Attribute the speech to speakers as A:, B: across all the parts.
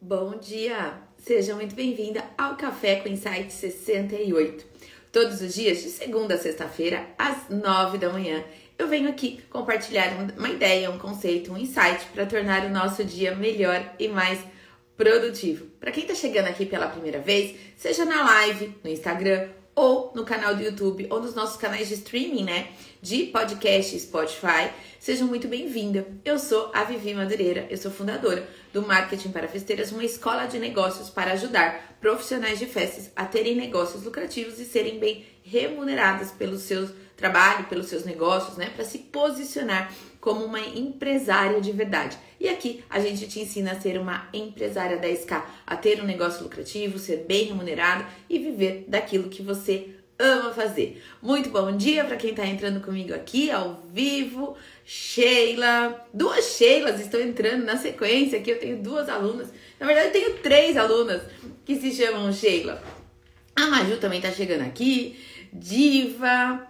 A: Bom dia! Seja muito bem-vinda ao Café com Insight 68. Todos os dias, de segunda a sexta-feira, às nove da manhã, eu venho aqui compartilhar uma ideia, um conceito, um insight para tornar o nosso dia melhor e mais produtivo. Para quem está chegando aqui pela primeira vez, seja na live, no Instagram ou no canal do YouTube ou nos nossos canais de streaming, né? De podcast Spotify. Sejam muito bem-vinda. Eu sou a Vivi Madureira, eu sou fundadora do Marketing para Festeiras, uma escola de negócios para ajudar profissionais de festas a terem negócios lucrativos e serem bem remuneradas pelo seu trabalho, pelos seus negócios, né? Para se posicionar como uma empresária de verdade. E aqui a gente te ensina a ser uma empresária 10K, a ter um negócio lucrativo, ser bem remunerado e viver daquilo que você ama fazer. Muito bom dia para quem está entrando comigo aqui ao vivo. Sheila, duas Sheilas estão entrando na sequência aqui. Eu tenho duas alunas, na verdade, eu tenho três alunas que se chamam Sheila. A Maju também está chegando aqui. Diva,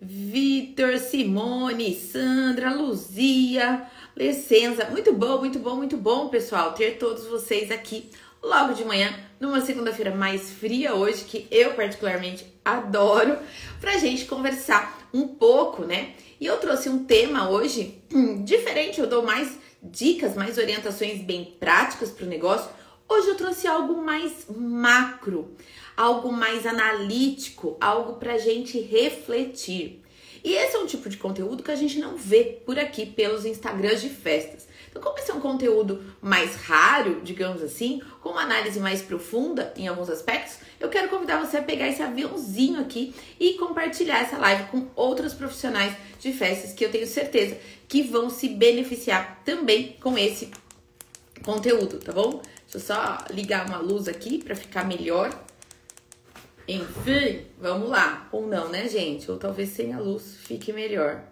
A: Vitor, Simone, Sandra, Luzia, Licença. Muito bom, muito bom, muito bom, pessoal, ter todos vocês aqui logo de manhã, numa segunda-feira mais fria hoje, que eu particularmente adoro, pra gente conversar um pouco, né? E eu trouxe um tema hoje hum, diferente, eu dou mais dicas, mais orientações bem práticas para o negócio. Hoje eu trouxe algo mais macro algo mais analítico, algo para gente refletir. E esse é um tipo de conteúdo que a gente não vê por aqui pelos Instagrams de festas. Então, como esse é um conteúdo mais raro, digamos assim, com uma análise mais profunda em alguns aspectos, eu quero convidar você a pegar esse aviãozinho aqui e compartilhar essa live com outros profissionais de festas que eu tenho certeza que vão se beneficiar também com esse conteúdo, tá bom? Deixa eu só ligar uma luz aqui para ficar melhor. Enfim, vamos lá. Ou não, né, gente? Ou talvez sem a luz fique melhor.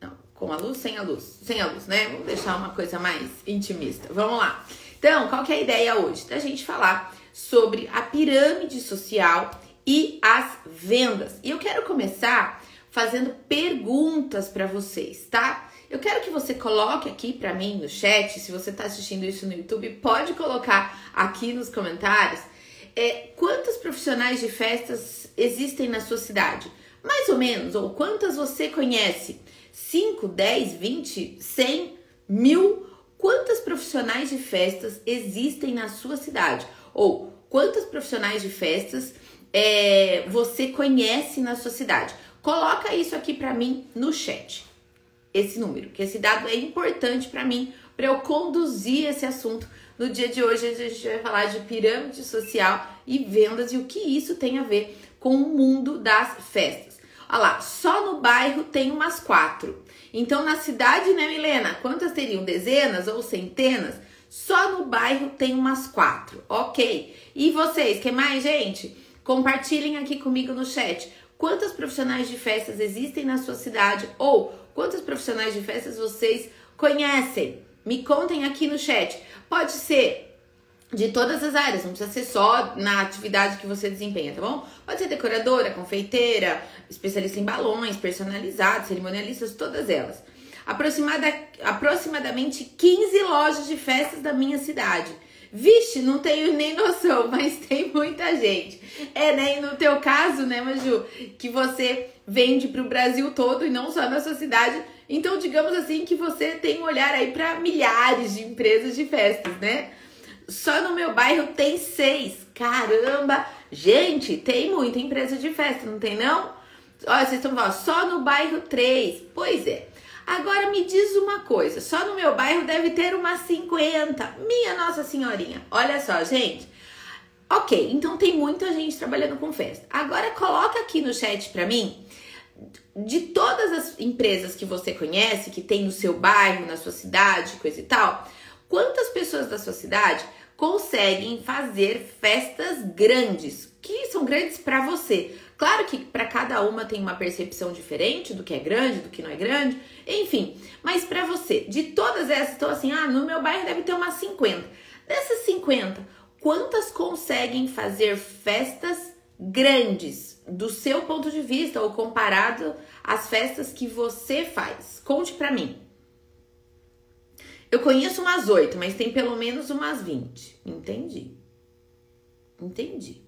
A: Não, com a luz, sem a luz. Sem a luz, né? Vamos deixar uma coisa mais intimista. Vamos lá. Então, qual que é a ideia hoje? Da gente falar sobre a pirâmide social e as vendas. E eu quero começar fazendo perguntas para vocês, tá? Eu quero que você coloque aqui para mim no chat, se você está assistindo isso no YouTube, pode colocar aqui nos comentários é, quantos profissionais de festas existem na sua cidade? Mais ou menos, ou quantas você conhece? 5, 10, 20, 100, mil? Quantas profissionais de festas existem na sua cidade? Ou quantos profissionais de festas é, você conhece na sua cidade? Coloca isso aqui para mim no chat. Esse número, que esse dado é importante para mim, para eu conduzir esse assunto no dia de hoje a gente vai falar de pirâmide social e vendas e o que isso tem a ver com o mundo das festas. Olha lá, só no bairro tem umas quatro. Então na cidade, né, Milena? Quantas teriam? Dezenas ou centenas? Só no bairro tem umas quatro, ok? E vocês, que mais, gente? Compartilhem aqui comigo no chat. Quantos profissionais de festas existem na sua cidade? Ou quantos profissionais de festas vocês conhecem? Me contem aqui no chat. Pode ser de todas as áreas, não precisa ser só na atividade que você desempenha, tá bom? Pode ser decoradora, confeiteira, especialista em balões, personalizados, cerimonialistas, todas elas. Aproximada, aproximadamente 15 lojas de festas da minha cidade. Vixe, não tenho nem noção, mas tem muita gente. É, né? E no teu caso, né, Maju, que você vende para o Brasil todo e não só na sua cidade, então, digamos assim que você tem um olhar aí para milhares de empresas de festas, né? Só no meu bairro tem seis. Caramba! Gente, tem muita empresa de festa, não tem não? Olha, vocês estão falando, só no bairro três. Pois é. Agora me diz uma coisa, só no meu bairro deve ter umas 50. Minha Nossa Senhorinha. Olha só, gente. Ok, então tem muita gente trabalhando com festa. Agora coloca aqui no chat para mim de todas as empresas que você conhece, que tem no seu bairro, na sua cidade, coisa e tal, quantas pessoas da sua cidade conseguem fazer festas grandes, que são grandes para você? Claro que para cada uma tem uma percepção diferente do que é grande, do que não é grande, enfim, mas para você, de todas essas, estou assim, ah, no meu bairro deve ter umas 50. Dessas 50, quantas conseguem fazer festas grandes do seu ponto de vista ou comparado às festas que você faz? Conte para mim. Eu conheço umas oito, mas tem pelo menos umas 20. Entendi. Entendi.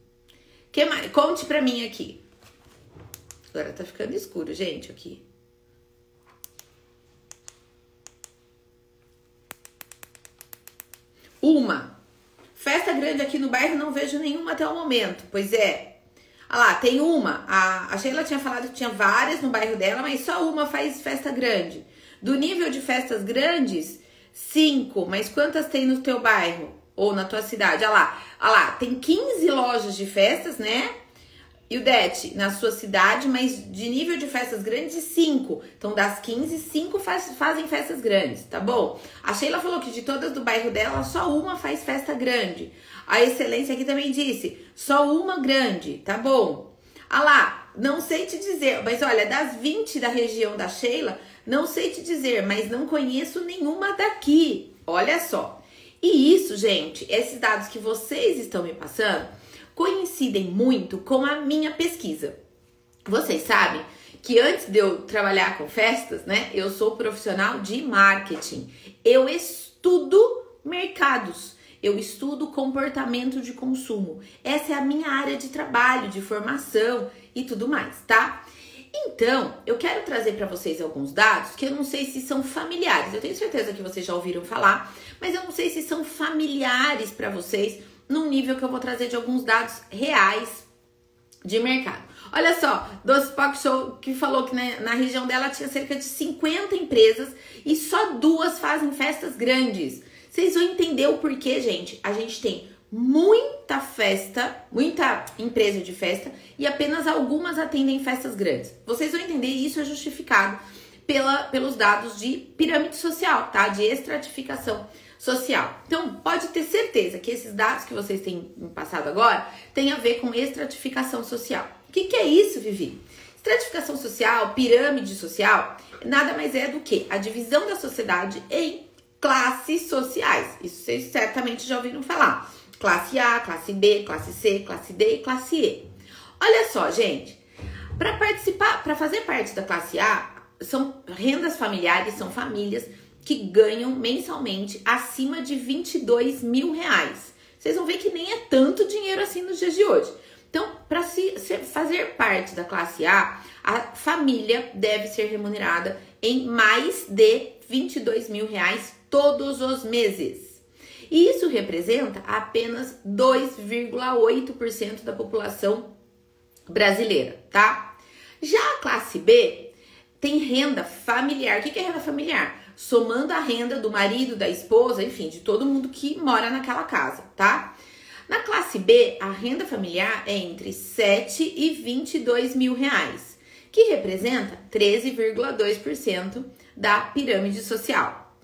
A: Que mais? Conte pra mim aqui. Agora tá ficando escuro, gente, aqui. Uma. Festa grande aqui no bairro não vejo nenhuma até o momento. Pois é. Ah lá, tem uma. A, a Sheila tinha falado que tinha várias no bairro dela, mas só uma faz festa grande. Do nível de festas grandes, cinco. Mas quantas tem no teu bairro? Ou na tua cidade? Ah lá, lá, tem 15 lojas de festas, né? E o Det, na sua cidade, mas de nível de festas grandes, 5. Então, das 15, 5 faz, fazem festas grandes, tá bom? A Sheila falou que de todas do bairro dela, só uma faz festa grande. A Excelência aqui também disse, só uma grande, tá bom? Ah lá, não sei te dizer, mas olha, das 20 da região da Sheila, não sei te dizer, mas não conheço nenhuma daqui. Olha só. E isso, gente, esses dados que vocês estão me passando coincidem muito com a minha pesquisa. Vocês sabem que antes de eu trabalhar com festas, né, eu sou profissional de marketing. Eu estudo mercados. Eu estudo comportamento de consumo. Essa é a minha área de trabalho, de formação e tudo mais, tá? Então, eu quero trazer para vocês alguns dados que eu não sei se são familiares. Eu tenho certeza que vocês já ouviram falar, mas eu não sei se são familiares para vocês num nível que eu vou trazer de alguns dados reais de mercado. Olha só, Doce Pop Show que falou que né, na região dela tinha cerca de 50 empresas e só duas fazem festas grandes. Vocês vão entender o porquê, gente. A gente tem muita festa, muita empresa de festa e apenas algumas atendem festas grandes. Vocês vão entender isso é justificado pela, pelos dados de pirâmide social, tá? De estratificação social. Então, pode ter certeza que esses dados que vocês têm passado agora têm a ver com estratificação social. O que, que é isso, Vivi? Estratificação social, pirâmide social, nada mais é do que a divisão da sociedade em classes sociais. Isso vocês certamente já ouviram falar. Classe A, classe B, classe C, classe D e classe E. Olha só, gente, para participar, para fazer parte da classe A, são rendas familiares, são famílias que ganham mensalmente acima de 22 mil reais. Vocês vão ver que nem é tanto dinheiro assim nos dias de hoje. Então, para se, se fazer parte da classe A, a família deve ser remunerada em mais de 22 mil reais todos os meses. E isso representa apenas 2,8% da população brasileira, tá? Já a classe B tem renda familiar. O que é renda familiar? Somando a renda do marido, da esposa, enfim, de todo mundo que mora naquela casa, tá? Na classe B, a renda familiar é entre 7 e 22 mil reais, que representa 13,2% da pirâmide social.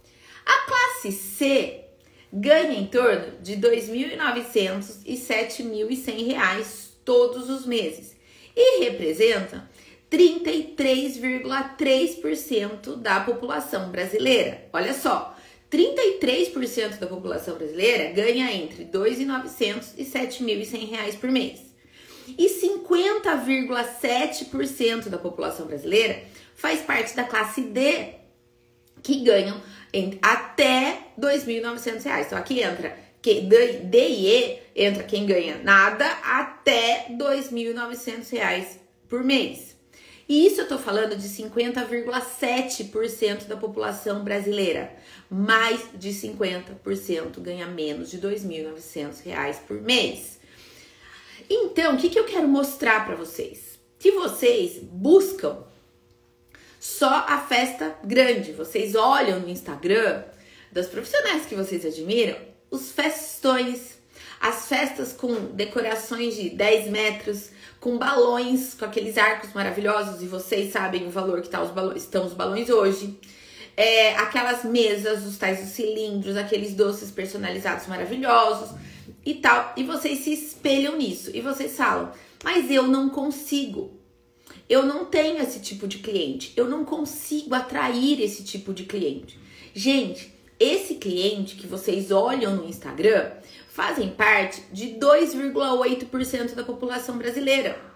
A: A classe C ganha em torno de 2.900 e 7.100 reais todos os meses e representa 33,3% da população brasileira. Olha só, 33% da população brasileira ganha entre R$ 2.900 e 7.100 reais por mês. E 50,7% da população brasileira faz parte da classe D, que ganham até 2.900 reais. Então aqui entra que D e E entra quem ganha nada até 2.900 reais por mês. E isso eu tô falando de 50,7% da população brasileira. Mais de 50% ganha menos de R$ 2.900 por mês. Então, o que, que eu quero mostrar para vocês? Que vocês buscam só a festa grande. Vocês olham no Instagram das profissionais que vocês admiram, os festões, as festas com decorações de 10 metros, com balões, com aqueles arcos maravilhosos, e vocês sabem o valor que tá os balões, estão os balões hoje. É, aquelas mesas, os tais os cilindros, aqueles doces personalizados maravilhosos e tal. E vocês se espelham nisso. E vocês falam, mas eu não consigo. Eu não tenho esse tipo de cliente. Eu não consigo atrair esse tipo de cliente. Gente, esse cliente que vocês olham no Instagram, fazem parte de 2,8% da população brasileira.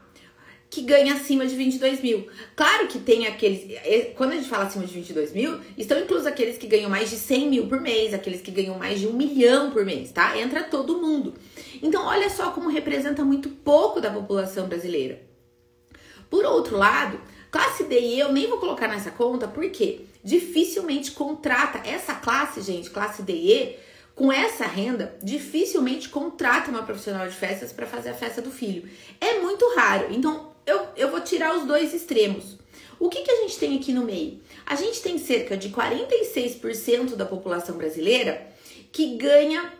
A: que ganha acima de 22 mil. Claro que tem aqueles. É, quando a gente fala acima de 22 mil, estão inclusos aqueles que ganham mais de 100 mil por mês, aqueles que ganham mais de um milhão por mês, tá? Entra todo mundo. Então, olha só como representa muito pouco da população brasileira. Por outro lado, classe D e eu nem vou colocar nessa conta, porque dificilmente contrata essa classe, gente, classe D e E, com essa renda, dificilmente contrata uma profissional de festas para fazer a festa do filho. É muito raro. Então, eu, eu vou tirar os dois extremos. O que, que a gente tem aqui no meio? A gente tem cerca de 46% da população brasileira que ganha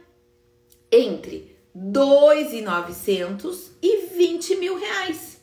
A: entre 2.900 e 20 mil reais,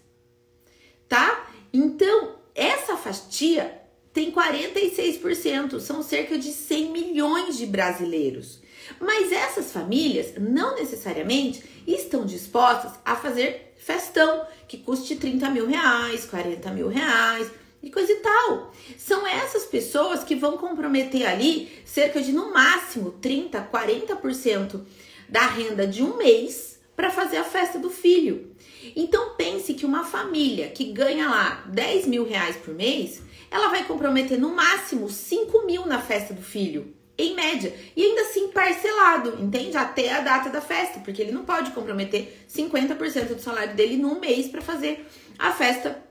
A: tá? Então, essa fatia tem 46%, são cerca de 100 milhões de brasileiros. Mas essas famílias não necessariamente estão dispostas a fazer festão que custe 30 mil reais, 40 mil reais e coisa e tal. São essas pessoas que vão comprometer ali cerca de no máximo 30, 40% da renda de um mês para fazer a festa do filho. Então pense que uma família que ganha lá 10 mil reais por mês, ela vai comprometer no máximo 5 mil na festa do filho em média. E ainda assim parcelado, entende? Até a data da festa, porque ele não pode comprometer 50% do salário dele num mês para fazer a festa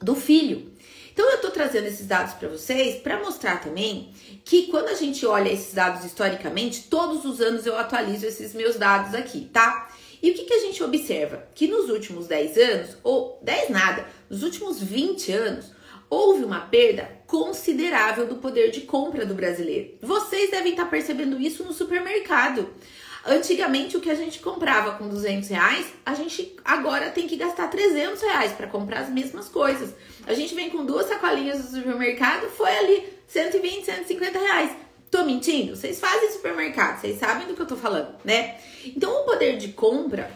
A: do filho. Então eu tô trazendo esses dados para vocês para mostrar também que quando a gente olha esses dados historicamente, todos os anos eu atualizo esses meus dados aqui, tá? E o que, que a gente observa? Que nos últimos 10 anos, ou 10 nada, nos últimos 20 anos, houve uma perda considerável do poder de compra do brasileiro. Vocês devem estar percebendo isso no supermercado. Antigamente, o que a gente comprava com 200 reais, a gente agora tem que gastar 300 reais para comprar as mesmas coisas. A gente vem com duas sacolinhas do supermercado, foi ali 120, 150 reais. Tô mentindo? Vocês fazem supermercado, vocês sabem do que eu tô falando, né? Então, o poder de compra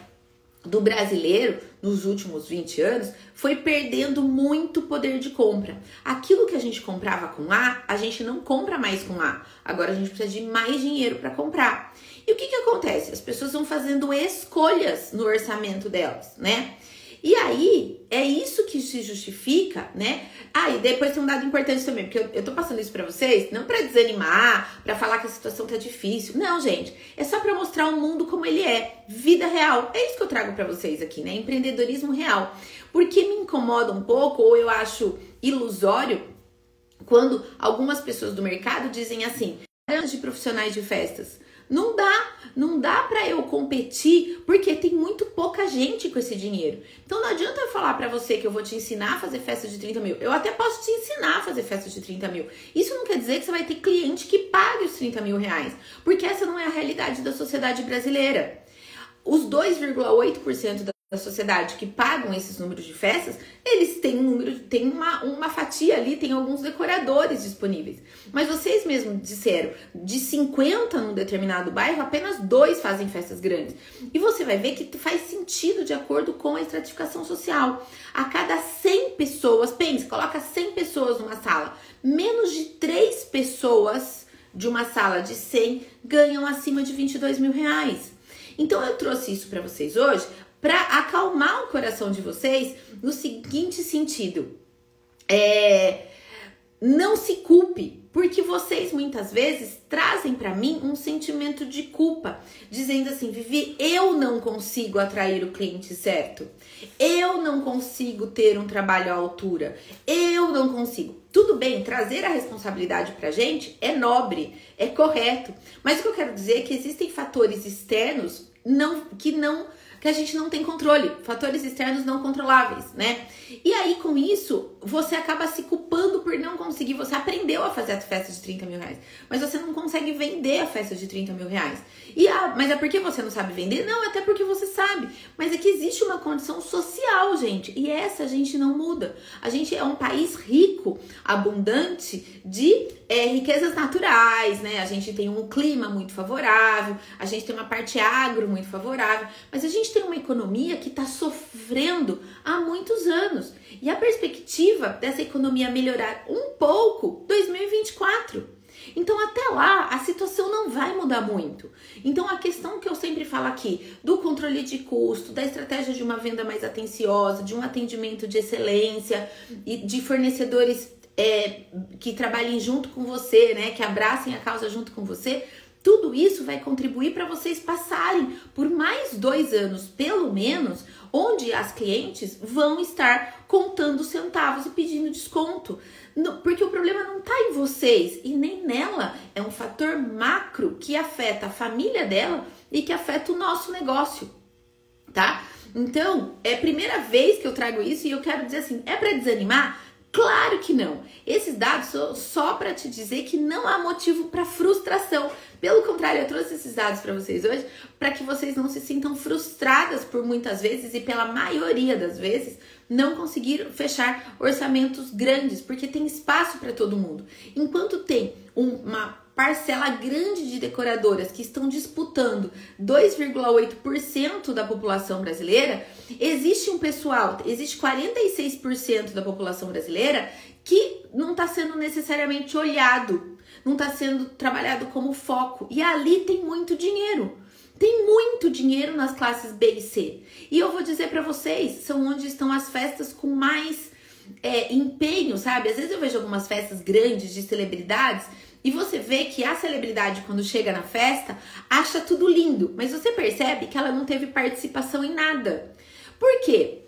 A: do brasileiro nos últimos 20 anos foi perdendo muito poder de compra. Aquilo que a gente comprava com A, a gente não compra mais com A. Agora a gente precisa de mais dinheiro para comprar. E o que, que acontece? As pessoas vão fazendo escolhas no orçamento delas, né? E aí, é isso que se justifica, né? Ah, e depois tem um dado importante também, porque eu, eu tô passando isso para vocês, não para desanimar, para falar que a situação tá difícil. Não, gente, é só para mostrar o mundo como ele é, vida real. É isso que eu trago para vocês aqui, né? Empreendedorismo real. Porque me incomoda um pouco, ou eu acho ilusório, quando algumas pessoas do mercado dizem assim: de profissionais de festas. Não dá, não dá para eu competir porque tem muito pouca gente com esse dinheiro. Então não adianta eu falar para você que eu vou te ensinar a fazer festa de 30 mil. Eu até posso te ensinar a fazer festa de 30 mil. Isso não quer dizer que você vai ter cliente que pague os 30 mil reais, porque essa não é a realidade da sociedade brasileira. Os 2,8% da da sociedade que pagam esses números de festas, eles têm um número, tem uma, uma fatia ali, tem alguns decoradores disponíveis. Mas vocês mesmos disseram, de 50 num determinado bairro, apenas dois fazem festas grandes. E você vai ver que faz sentido de acordo com a estratificação social. A cada 100 pessoas, pense, coloca 100 pessoas numa sala, menos de 3 pessoas de uma sala de 100 ganham acima de 22 mil reais. Então eu trouxe isso para vocês hoje para acalmar o coração de vocês no seguinte sentido: é, não se culpe, porque vocês muitas vezes trazem para mim um sentimento de culpa, dizendo assim: Vivi, eu não consigo atrair o cliente certo, eu não consigo ter um trabalho à altura, eu não consigo. Tudo bem, trazer a responsabilidade pra gente é nobre, é correto, mas o que eu quero dizer é que existem fatores externos não, que não que a gente não tem controle, fatores externos não controláveis, né? E aí, com isso, você acaba se culpando por não conseguir. Você aprendeu a fazer a festa de 30 mil reais, mas você não consegue vender a festa de 30 mil reais. E ah, mas é porque você não sabe vender? Não, até porque você sabe. Mas é que existe uma condição social, gente, e essa a gente não muda. A gente é um país rico, abundante de é, riquezas naturais, né? A gente tem um clima muito favorável, a gente tem uma parte agro muito favorável, mas a gente tem uma economia que está sofrendo há muitos anos. E a perspectiva dessa economia melhorar um pouco 2024. Então, até lá, a situação não vai mudar muito. Então, a questão que eu sempre falo aqui, do controle de custo, da estratégia de uma venda mais atenciosa, de um atendimento de excelência e de fornecedores é, que trabalhem junto com você, né? Que abracem a causa junto com você. Tudo isso vai contribuir para vocês passarem por mais dois anos, pelo menos, onde as clientes vão estar contando centavos e pedindo desconto. Porque o problema não está em vocês e nem nela. É um fator macro que afeta a família dela e que afeta o nosso negócio, tá? Então, é a primeira vez que eu trago isso e eu quero dizer assim: é para desanimar? Claro que não. Esses dados são só para te dizer que não há motivo para frustração. Pelo contrário, eu trouxe esses dados para vocês hoje para que vocês não se sintam frustradas por muitas vezes e pela maioria das vezes não conseguir fechar orçamentos grandes, porque tem espaço para todo mundo. Enquanto tem uma parcela grande de decoradoras que estão disputando 2,8% da população brasileira, existe um pessoal, existe 46% da população brasileira que não está sendo necessariamente olhado, não está sendo trabalhado como foco. E ali tem muito dinheiro. Tem muito dinheiro nas classes B e C. E eu vou dizer para vocês, são onde estão as festas com mais é, empenho, sabe? Às vezes eu vejo algumas festas grandes de celebridades e você vê que a celebridade, quando chega na festa, acha tudo lindo, mas você percebe que ela não teve participação em nada. Por quê?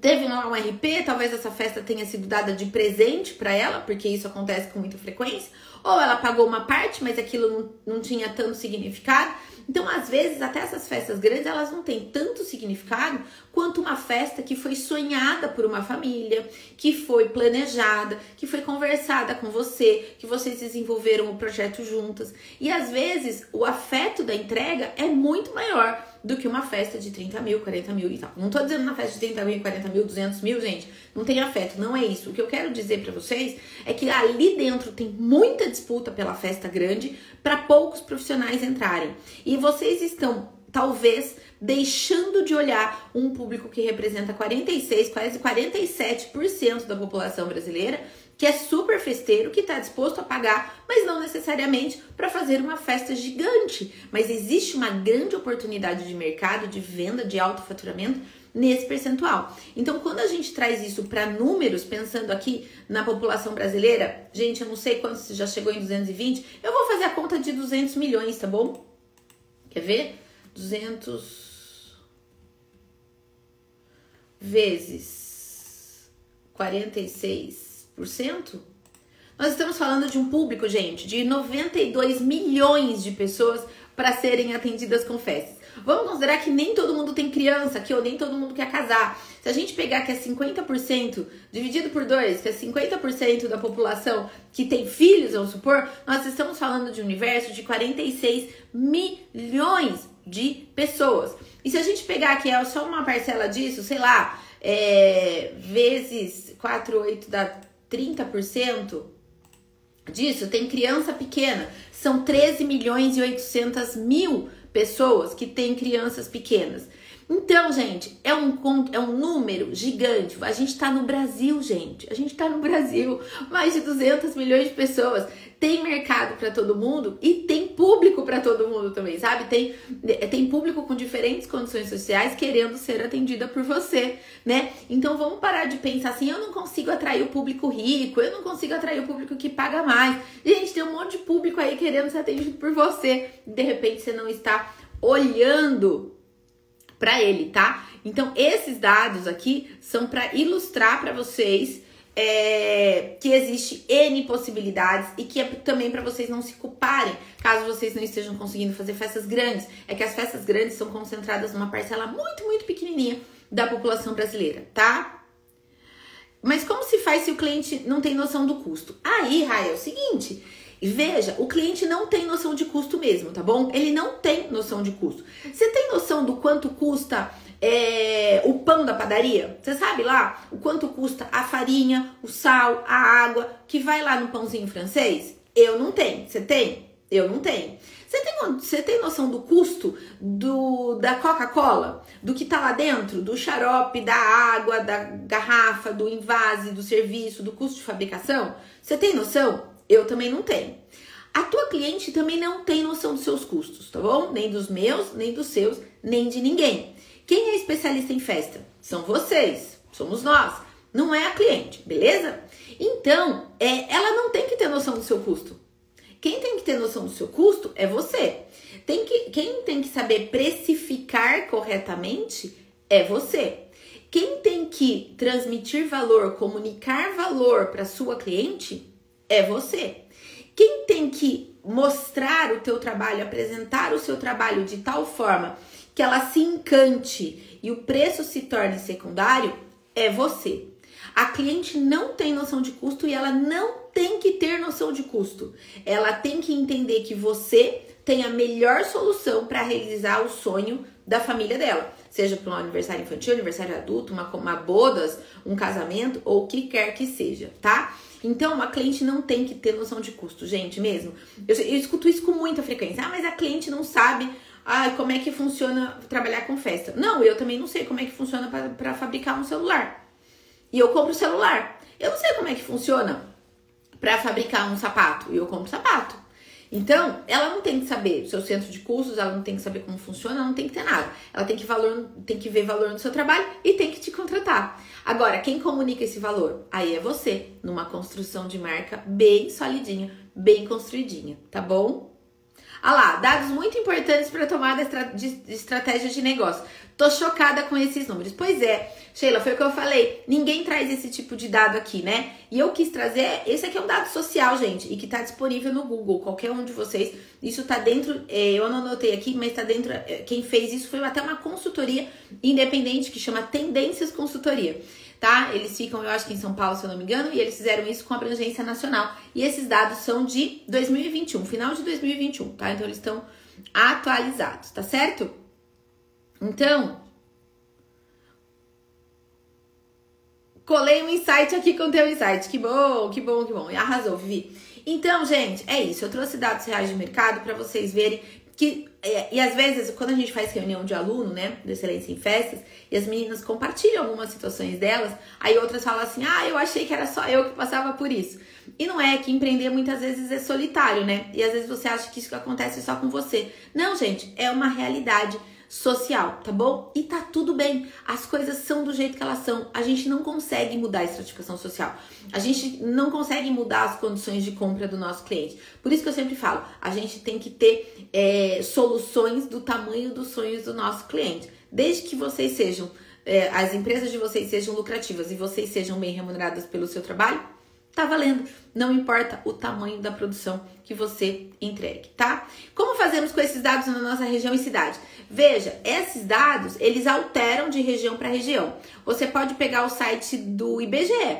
A: Teve um, um RP, talvez essa festa tenha sido dada de presente para ela, porque isso acontece com muita frequência, ou ela pagou uma parte, mas aquilo não, não tinha tanto significado. Então, às vezes, até essas festas grandes, elas não têm tanto significado quanto uma festa que foi sonhada por uma família, que foi planejada, que foi conversada com você, que vocês desenvolveram o projeto juntas. E às vezes, o afeto da entrega é muito maior do que uma festa de 30 mil, 40 mil e tal. Não tô dizendo na festa de 30 mil, 40 mil, 200 mil, gente. Não tem afeto, não é isso. O que eu quero dizer para vocês é que ali dentro tem muita disputa pela festa grande para poucos profissionais entrarem. E vocês estão, talvez, deixando de olhar um público que representa 46, quase 47% da população brasileira que é super festeiro, que está disposto a pagar, mas não necessariamente para fazer uma festa gigante. Mas existe uma grande oportunidade de mercado, de venda, de alto faturamento nesse percentual. Então, quando a gente traz isso para números, pensando aqui na população brasileira, gente, eu não sei quanto se já chegou em 220, eu vou fazer a conta de 200 milhões, tá bom? Quer ver? 200 vezes 46 nós estamos falando de um público, gente, de 92 milhões de pessoas para serem atendidas com festas. Vamos considerar que nem todo mundo tem criança aqui ou nem todo mundo quer casar. Se a gente pegar que é 50% dividido por dois, que é 50% da população que tem filhos, vamos supor, nós estamos falando de um universo de 46 milhões de pessoas. E se a gente pegar que é só uma parcela disso, sei lá, é, vezes 4, 8 dá 30% disso tem criança pequena. São 13 milhões e 800 mil pessoas que têm crianças pequenas. Então, gente, é um, é um número gigante. A gente está no Brasil, gente. A gente está no Brasil. Mais de 200 milhões de pessoas. Tem mercado para todo mundo e tem público para todo mundo também, sabe? Tem, tem público com diferentes condições sociais querendo ser atendida por você, né? Então vamos parar de pensar assim: eu não consigo atrair o público rico, eu não consigo atrair o público que paga mais. Gente, tem um monte de público aí querendo ser atendido por você. De repente você não está olhando para ele, tá? Então, esses dados aqui são para ilustrar para vocês é, que existe N possibilidades e que é também para vocês não se culparem caso vocês não estejam conseguindo fazer festas grandes. É que as festas grandes são concentradas numa parcela muito, muito pequenininha da população brasileira, tá? Mas como se faz se o cliente não tem noção do custo? Aí, Raia, é o seguinte, veja, o cliente não tem noção de custo mesmo, tá bom? Ele não tem noção de custo. Você tem noção do quanto custa é, o pão da padaria? Você sabe lá o quanto custa a farinha, o sal, a água que vai lá no pãozinho francês? Eu não tenho. Você tem? Eu não tenho. Você tem, você tem noção do custo do, da Coca-Cola? Do que tá lá dentro? Do xarope, da água, da garrafa, do invase, do serviço, do custo de fabricação? Você tem noção? Eu também não tenho. A tua cliente também não tem noção dos seus custos, tá bom? Nem dos meus, nem dos seus, nem de ninguém. Quem é especialista em festa? São vocês, somos nós, não é a cliente, beleza? Então, é, ela não tem que ter noção do seu custo. Quem tem que ter noção do seu custo é você. Tem que, quem tem que saber precificar corretamente é você. Quem tem que transmitir valor, comunicar valor para sua cliente é você. Quem tem que mostrar o teu trabalho, apresentar o seu trabalho de tal forma que ela se encante e o preço se torne secundário é você. A cliente não tem noção de custo e ela não tem que ter noção de custo. Ela tem que entender que você tem a melhor solução para realizar o sonho da família dela, seja para um aniversário infantil, aniversário adulto, uma, uma bodas, um casamento ou o que quer que seja, tá? Então, a cliente não tem que ter noção de custo, gente, mesmo. Eu, eu escuto isso com muita frequência. Ah, mas a cliente não sabe ah, como é que funciona trabalhar com festa. Não, eu também não sei como é que funciona para fabricar um celular. E eu compro celular. Eu não sei como é que funciona para fabricar um sapato. E eu compro sapato. Então, ela não tem que saber seu centro de custos, ela não tem que saber como funciona, ela não tem que ter nada. Ela tem que, valor, tem que ver valor no seu trabalho e tem que te contratar. Agora, quem comunica esse valor? Aí é você, numa construção de marca bem solidinha, bem construidinha, tá bom? Ah lá, dados muito importantes para tomada de estratégia de negócio. Tô chocada com esses números. Pois é, Sheila, foi o que eu falei. Ninguém traz esse tipo de dado aqui, né? E eu quis trazer. Esse aqui é um dado social, gente, e que tá disponível no Google, qualquer um de vocês. Isso tá dentro. É, eu não anotei aqui, mas tá dentro. É, quem fez isso foi até uma consultoria independente que chama Tendências Consultoria tá? Eles ficam, eu acho que em São Paulo, se eu não me engano, e eles fizeram isso com abrangência nacional. E esses dados são de 2021, final de 2021, tá? Então eles estão atualizados, tá certo? Então, colei um insight aqui com o teu insight. Que bom, que bom, que bom. Arrasou, Vivi. Então, gente, é isso. Eu trouxe dados reais de mercado para vocês verem que é, e às vezes quando a gente faz reunião de aluno, né, de excelência em festas, e as meninas compartilham algumas situações delas, aí outras falam assim: "Ah, eu achei que era só eu que passava por isso". E não é que empreender muitas vezes é solitário, né? E às vezes você acha que isso acontece só com você. Não, gente, é uma realidade social, tá bom? E tá tudo bem. As coisas são do jeito que elas são. A gente não consegue mudar a estratificação social. A gente não consegue mudar as condições de compra do nosso cliente. Por isso que eu sempre falo, a gente tem que ter é, soluções do tamanho dos sonhos do nosso cliente. Desde que vocês sejam, é, as empresas de vocês sejam lucrativas e vocês sejam bem remuneradas pelo seu trabalho, tá valendo. Não importa o tamanho da produção que você entregue, tá? Como fazemos com esses dados na nossa região e cidade? Veja, esses dados, eles alteram de região para região. Você pode pegar o site do IBGE,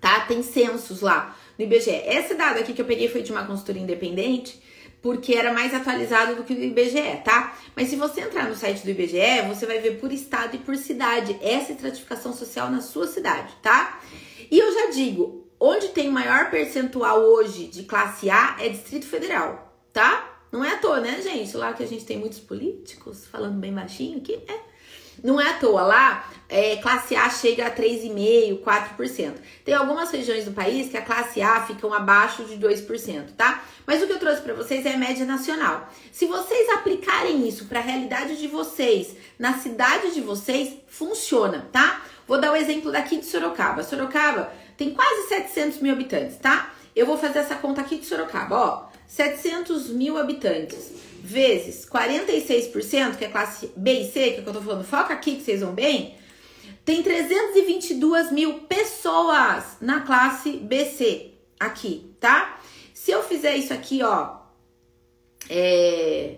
A: tá? Tem censos lá no IBGE. Esse dado aqui que eu peguei foi de uma consultoria independente, porque era mais atualizado do que o IBGE, tá? Mas se você entrar no site do IBGE, você vai ver por estado e por cidade essa estratificação social na sua cidade, tá? E eu já digo, onde tem maior percentual hoje de classe A é Distrito Federal, tá? Não é à toa, né, gente? Lá que a gente tem muitos políticos falando bem baixinho aqui, é. Não é à toa. Lá, é, classe A chega a 3,5%, 4%. Tem algumas regiões do país que a classe A ficam abaixo de 2%, tá? Mas o que eu trouxe para vocês é a média nacional. Se vocês aplicarem isso para a realidade de vocês, na cidade de vocês, funciona, tá? Vou dar o exemplo daqui de Sorocaba. Sorocaba tem quase 700 mil habitantes, tá? Eu vou fazer essa conta aqui de Sorocaba, ó. 700 mil habitantes vezes 46%, que é classe B e C, que, é que eu tô falando, foca aqui que vocês vão bem, tem 322 mil pessoas na classe BC aqui, tá? Se eu fizer isso aqui, ó, é,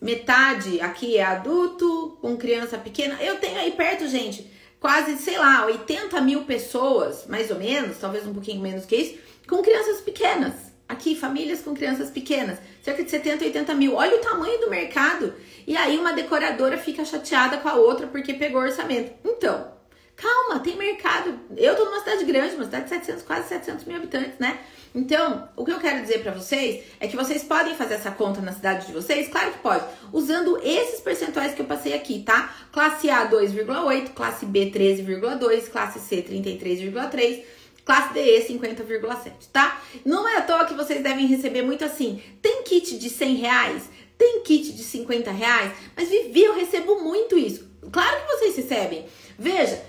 A: metade aqui é adulto, com criança pequena, eu tenho aí perto, gente, quase, sei lá, 80 mil pessoas, mais ou menos, talvez um pouquinho menos que isso, com crianças pequenas. Aqui, famílias com crianças pequenas, cerca de 70, 80 mil. Olha o tamanho do mercado. E aí uma decoradora fica chateada com a outra porque pegou orçamento. Então, calma, tem mercado. Eu tô numa cidade grande, uma cidade de 700, quase 700 mil habitantes, né? Então, o que eu quero dizer para vocês é que vocês podem fazer essa conta na cidade de vocês, claro que pode, usando esses percentuais que eu passei aqui, tá? Classe A 2,8, classe B 13,2, classe C 33,3, Classe DE 50,7, tá? Não é à toa que vocês devem receber muito assim. Tem kit de 100 reais? Tem kit de 50 reais? Mas Vivi, eu recebo muito isso. Claro que vocês recebem. Veja,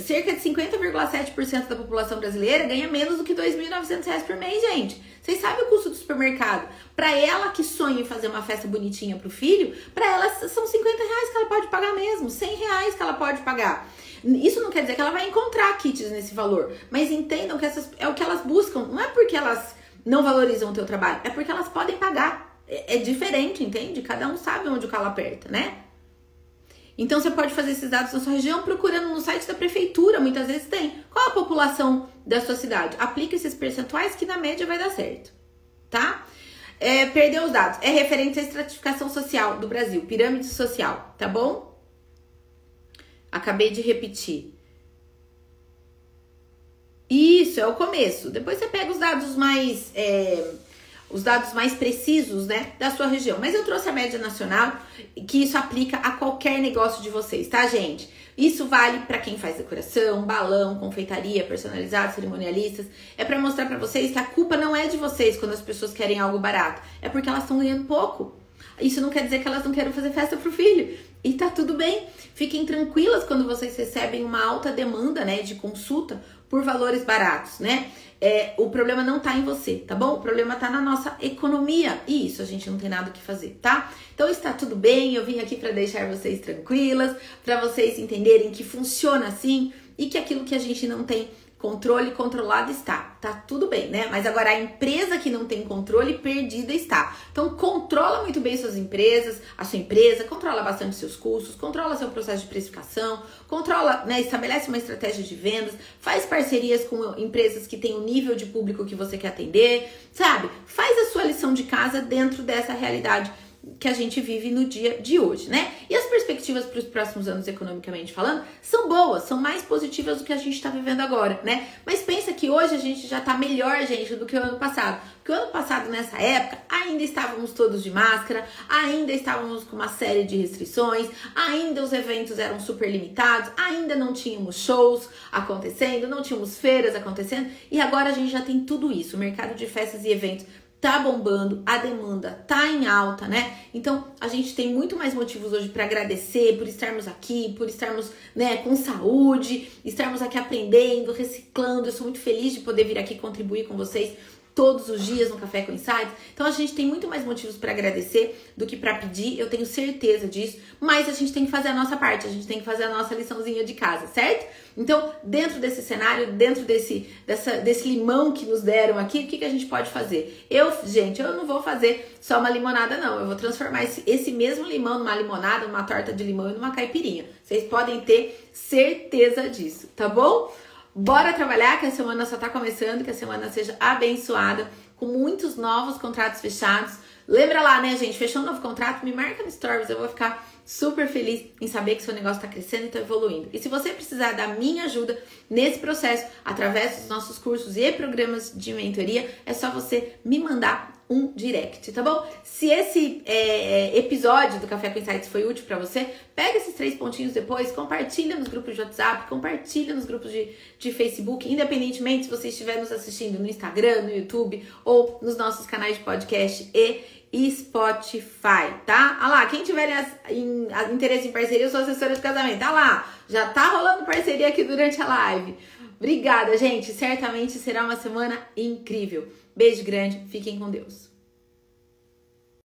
A: cerca de 50,7% da população brasileira ganha menos do que R$ 2.900 por mês, gente. Vocês sabem o custo do supermercado? Para ela que sonha em fazer uma festa bonitinha pro filho, para ela são 50 reais que ela pode pagar mesmo, 100 reais que ela pode pagar. Isso não quer dizer que ela vai encontrar kits nesse valor, mas entendam que essas, é o que elas buscam. Não é porque elas não valorizam o teu trabalho, é porque elas podem pagar. É, é diferente, entende? Cada um sabe onde o calo aperta, né? Então você pode fazer esses dados na sua região procurando no site da prefeitura, muitas vezes tem. Qual a população da sua cidade? Aplica esses percentuais que na média vai dar certo, tá? É, perdeu os dados. É referente à estratificação social do Brasil, pirâmide social, tá bom? Acabei de repetir. Isso, é o começo. Depois você pega os dados mais. É, os dados mais precisos, né, da sua região. Mas eu trouxe a média nacional, que isso aplica a qualquer negócio de vocês, tá, gente? Isso vale para quem faz decoração, balão, confeitaria, personalizado, cerimonialistas. É para mostrar para vocês que a culpa não é de vocês quando as pessoas querem algo barato, é porque elas estão ganhando pouco. Isso não quer dizer que elas não querem fazer festa pro filho. E tá tudo bem. Fiquem tranquilas quando vocês recebem uma alta demanda, né, de consulta por valores baratos, né? É, o problema não tá em você, tá bom? O problema tá na nossa economia. E isso a gente não tem nada que fazer, tá? Então está tudo bem, eu vim aqui para deixar vocês tranquilas, para vocês entenderem que funciona assim e que aquilo que a gente não tem Controle controlado está, tá tudo bem, né? Mas agora a empresa que não tem controle, perdida está. Então controla muito bem suas empresas, a sua empresa, controla bastante seus custos, controla seu processo de precificação, controla, né, estabelece uma estratégia de vendas, faz parcerias com empresas que têm o nível de público que você quer atender, sabe? Faz a sua lição de casa dentro dessa realidade que a gente vive no dia de hoje, né? E as perspectivas para os próximos anos, economicamente falando, são boas, são mais positivas do que a gente está vivendo agora, né? Mas pensa que hoje a gente já está melhor, gente, do que o ano passado. Porque o ano passado, nessa época, ainda estávamos todos de máscara, ainda estávamos com uma série de restrições, ainda os eventos eram super limitados, ainda não tínhamos shows acontecendo, não tínhamos feiras acontecendo, e agora a gente já tem tudo isso. O mercado de festas e eventos tá bombando, a demanda tá em alta, né? Então a gente tem muito mais motivos hoje para agradecer por estarmos aqui, por estarmos, né, com saúde, estarmos aqui aprendendo, reciclando. Eu sou muito feliz de poder vir aqui contribuir com vocês todos os dias no Café com Insights. Então a gente tem muito mais motivos para agradecer do que para pedir, eu tenho certeza disso, mas a gente tem que fazer a nossa parte, a gente tem que fazer a nossa liçãozinha de casa, certo? Então, dentro desse cenário, dentro desse, dessa, desse limão que nos deram aqui, o que, que a gente pode fazer? Eu, gente, eu não vou fazer só uma limonada, não. Eu vou transformar esse, esse mesmo limão numa limonada, numa torta de limão e numa caipirinha. Vocês podem ter certeza disso, tá bom? Bora trabalhar, que a semana só tá começando, que a semana seja abençoada, com muitos novos contratos fechados. Lembra lá, né, gente? Fechou um novo contrato? Me marca no Stories, eu vou ficar super feliz em saber que seu negócio está crescendo e está evoluindo. E se você precisar da minha ajuda nesse processo, através dos nossos cursos e programas de mentoria, é só você me mandar um direct, tá bom? Se esse é, episódio do Café com Insights foi útil para você, pega esses três pontinhos depois, compartilha nos grupos de WhatsApp, compartilha nos grupos de, de Facebook, independentemente se você estiver nos assistindo no Instagram, no YouTube ou nos nossos canais de podcast e Spotify, tá? Ah lá, quem tiver em, em, interesse em parceria, eu sou assessora de casamento. Ah lá, já tá rolando parceria aqui durante a live. Obrigada, gente. Certamente será uma semana incrível. Beijo grande, fiquem com Deus.